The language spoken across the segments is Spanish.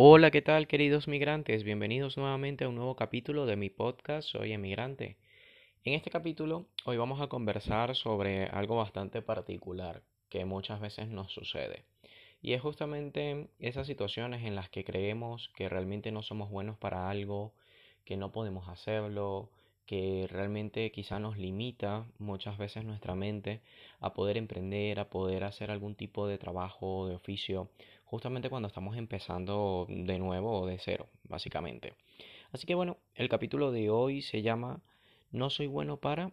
Hola, ¿qué tal queridos migrantes? Bienvenidos nuevamente a un nuevo capítulo de mi podcast Soy emigrante. En este capítulo hoy vamos a conversar sobre algo bastante particular que muchas veces nos sucede. Y es justamente esas situaciones en las que creemos que realmente no somos buenos para algo, que no podemos hacerlo, que realmente quizá nos limita muchas veces nuestra mente a poder emprender, a poder hacer algún tipo de trabajo, de oficio justamente cuando estamos empezando de nuevo o de cero, básicamente. Así que bueno, el capítulo de hoy se llama No soy bueno para...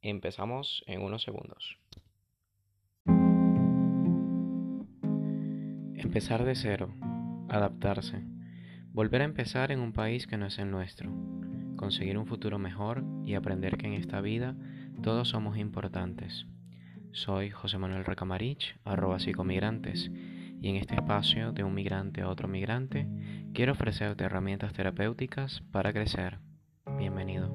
Empezamos en unos segundos. Empezar de cero, adaptarse, volver a empezar en un país que no es el nuestro, conseguir un futuro mejor y aprender que en esta vida todos somos importantes. Soy José Manuel Recamarich, arroba psicomigrantes, y en este espacio de un migrante a otro migrante quiero ofrecerte herramientas terapéuticas para crecer. Bienvenido.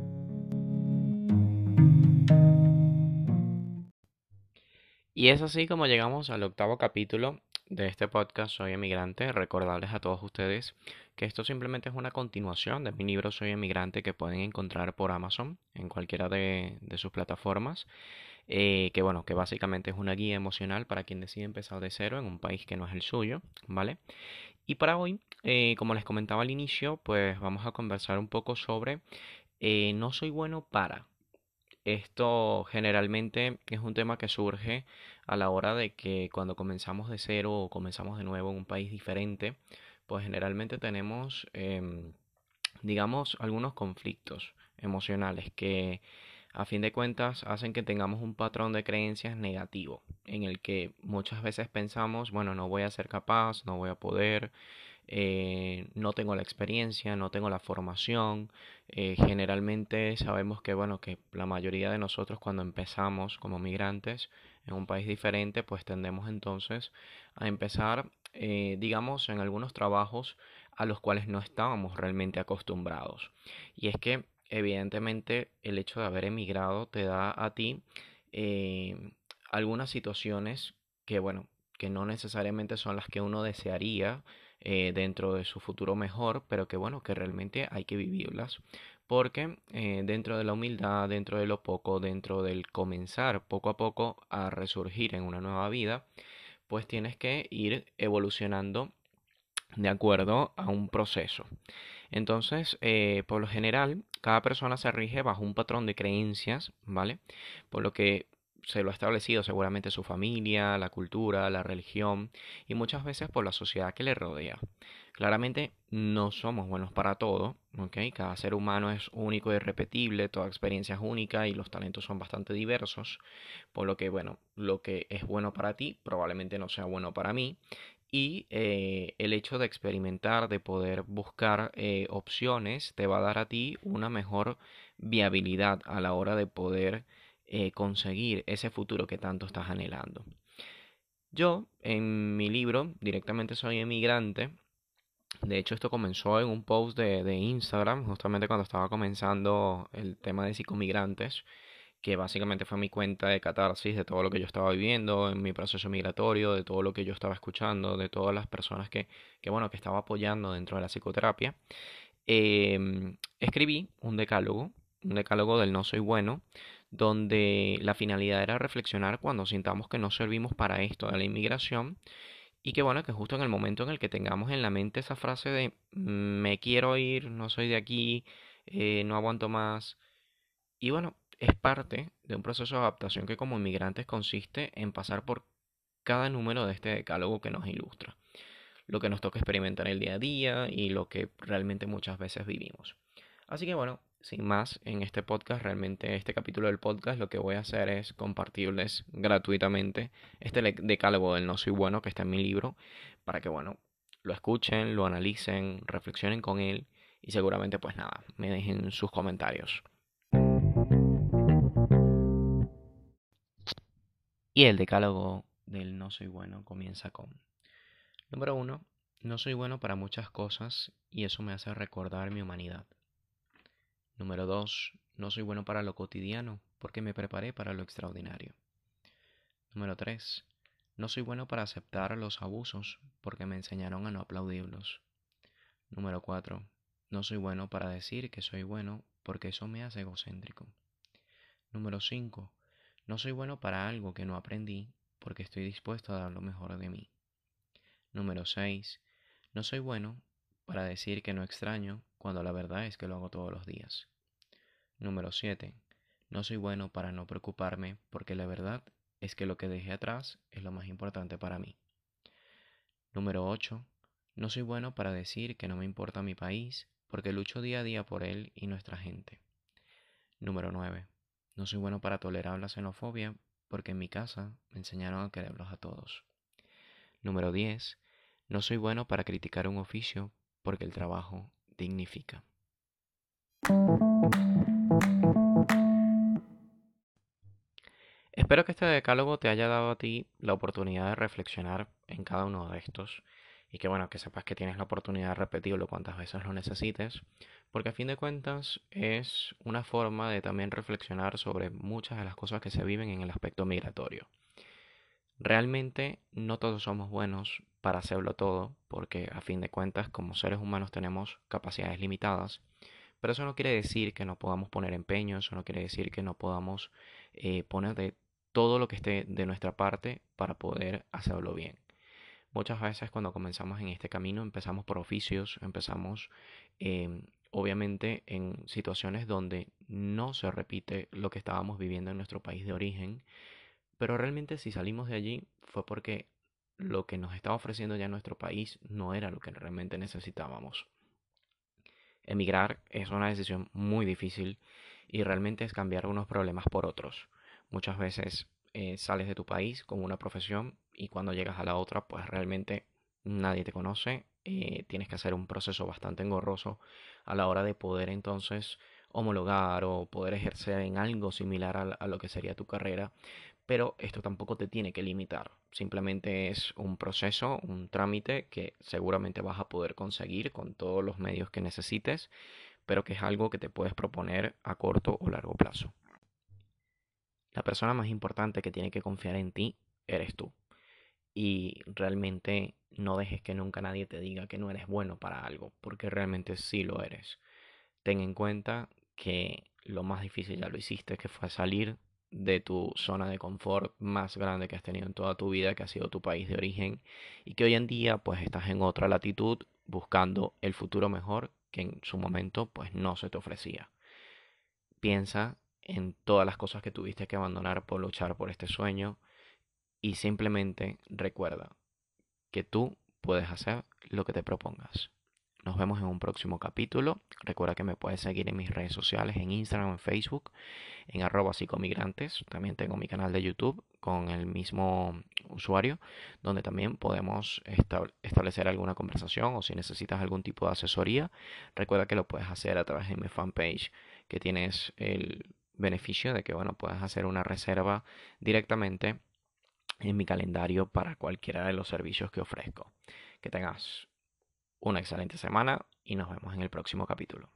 Y es así como llegamos al octavo capítulo de este podcast Soy Emigrante. Recordarles a todos ustedes que esto simplemente es una continuación de mi libro Soy Emigrante que pueden encontrar por Amazon en cualquiera de, de sus plataformas. Eh, que bueno, que básicamente es una guía emocional para quien decide empezar de cero en un país que no es el suyo, ¿vale? Y para hoy, eh, como les comentaba al inicio, pues vamos a conversar un poco sobre eh, no soy bueno para. Esto generalmente es un tema que surge a la hora de que cuando comenzamos de cero o comenzamos de nuevo en un país diferente, pues generalmente tenemos, em, digamos, algunos conflictos emocionales que a fin de cuentas hacen que tengamos un patrón de creencias negativo, en el que muchas veces pensamos, bueno, no voy a ser capaz, no voy a poder, eh, no tengo la experiencia, no tengo la formación. Eh, generalmente sabemos que, bueno, que la mayoría de nosotros cuando empezamos como migrantes en un país diferente, pues tendemos entonces a empezar, eh, digamos, en algunos trabajos a los cuales no estábamos realmente acostumbrados. Y es que evidentemente el hecho de haber emigrado te da a ti eh, algunas situaciones que, bueno, que no necesariamente son las que uno desearía eh, dentro de su futuro mejor, pero que, bueno, que realmente hay que vivirlas. Porque eh, dentro de la humildad, dentro de lo poco, dentro del comenzar poco a poco a resurgir en una nueva vida, pues tienes que ir evolucionando de acuerdo a un proceso. Entonces, eh, por lo general, cada persona se rige bajo un patrón de creencias, ¿vale? Por lo que se lo ha establecido seguramente su familia, la cultura, la religión y muchas veces por la sociedad que le rodea. Claramente no somos buenos para todo, ¿ok? Cada ser humano es único y irrepetible, toda experiencia es única y los talentos son bastante diversos, por lo que, bueno, lo que es bueno para ti probablemente no sea bueno para mí y eh, el hecho de experimentar, de poder buscar eh, opciones, te va a dar a ti una mejor viabilidad a la hora de poder eh, conseguir ese futuro que tanto estás anhelando. Yo, en mi libro, directamente soy emigrante. De hecho, esto comenzó en un post de, de Instagram, justamente cuando estaba comenzando el tema de psicomigrantes que básicamente fue mi cuenta de catarsis de todo lo que yo estaba viviendo en mi proceso migratorio, de todo lo que yo estaba escuchando, de todas las personas que, que bueno, que estaba apoyando dentro de la psicoterapia. Em, escribí un decálogo, un decálogo del no soy bueno, donde la finalidad era reflexionar cuando sintamos que no servimos para esto de la inmigración y que bueno, que justo en el momento en el que tengamos en la mente esa frase de me quiero ir, no soy de aquí, eh, no aguanto más. Y bueno, es parte de un proceso de adaptación que como inmigrantes consiste en pasar por cada número de este decálogo que nos ilustra, lo que nos toca experimentar el día a día y lo que realmente muchas veces vivimos. Así que bueno, sin más, en este podcast, realmente este capítulo del podcast, lo que voy a hacer es compartirles gratuitamente este decálogo del no soy bueno que está en mi libro, para que bueno, lo escuchen, lo analicen, reflexionen con él y seguramente pues nada, me dejen sus comentarios. Y el decálogo del no soy bueno comienza con, número uno, no soy bueno para muchas cosas y eso me hace recordar mi humanidad. Número dos, no soy bueno para lo cotidiano porque me preparé para lo extraordinario. Número tres, No soy bueno para aceptar los abusos porque me enseñaron a no aplaudirlos. Número 4. No soy bueno para decir que soy bueno porque eso me hace egocéntrico. Número 5. No soy bueno para algo que no aprendí porque estoy dispuesto a dar lo mejor de mí. Número 6. No soy bueno para decir que no extraño cuando la verdad es que lo hago todos los días. Número 7. No soy bueno para no preocuparme porque la verdad es que lo que dejé atrás es lo más importante para mí. Número 8. No soy bueno para decir que no me importa mi país porque lucho día a día por él y nuestra gente. Número 9. No soy bueno para tolerar la xenofobia porque en mi casa me enseñaron a quererlos a todos. Número 10. No soy bueno para criticar un oficio porque el trabajo dignifica. Espero que este decálogo te haya dado a ti la oportunidad de reflexionar en cada uno de estos y que bueno, que sepas que tienes la oportunidad de repetirlo cuantas veces lo necesites, porque a fin de cuentas es una forma de también reflexionar sobre muchas de las cosas que se viven en el aspecto migratorio. Realmente no todos somos buenos para hacerlo todo, porque a fin de cuentas como seres humanos tenemos capacidades limitadas, pero eso no quiere decir que no podamos poner empeño, eso no quiere decir que no podamos eh, poner de todo lo que esté de nuestra parte para poder hacerlo bien. Muchas veces cuando comenzamos en este camino empezamos por oficios, empezamos em, obviamente en situaciones donde no se repite lo que estábamos viviendo en nuestro país de origen, pero realmente si salimos de allí fue porque lo que nos estaba ofreciendo ya nuestro país no era lo que realmente necesitábamos. Emigrar es una decisión muy difícil y realmente es cambiar unos problemas por otros. Muchas veces eh, sales de tu país con una profesión y cuando llegas a la otra, pues realmente nadie te conoce. Eh, tienes que hacer un proceso bastante engorroso a la hora de poder entonces homologar o poder ejercer en algo similar a, a lo que sería tu carrera. Pero esto tampoco te tiene que limitar. Simplemente es un proceso, un trámite que seguramente vas a poder conseguir con todos los medios que necesites, pero que es algo que te puedes proponer a corto o largo plazo. La persona más importante que tiene que confiar en ti eres tú. Y realmente no dejes que nunca nadie te diga que no eres bueno para algo, porque realmente sí lo eres. Ten en cuenta que lo más difícil ya lo hiciste, que fue salir de tu zona de confort más grande que has tenido en toda tu vida, que ha sido tu país de origen, y que hoy en día pues estás en otra latitud buscando el futuro mejor que en su momento pues no se te ofrecía. Piensa en todas las cosas que tuviste que abandonar por luchar por este sueño y simplemente recuerda que tú puedes hacer lo que te propongas. Nos vemos en un próximo capítulo. Recuerda que me puedes seguir en mis redes sociales, en Instagram, en Facebook, en arroba psicomigrantes. También tengo mi canal de YouTube con el mismo usuario, donde también podemos establecer alguna conversación o si necesitas algún tipo de asesoría, recuerda que lo puedes hacer a través de mi fanpage, que tienes el beneficio de que, bueno, puedas hacer una reserva directamente en mi calendario para cualquiera de los servicios que ofrezco. Que tengas una excelente semana y nos vemos en el próximo capítulo.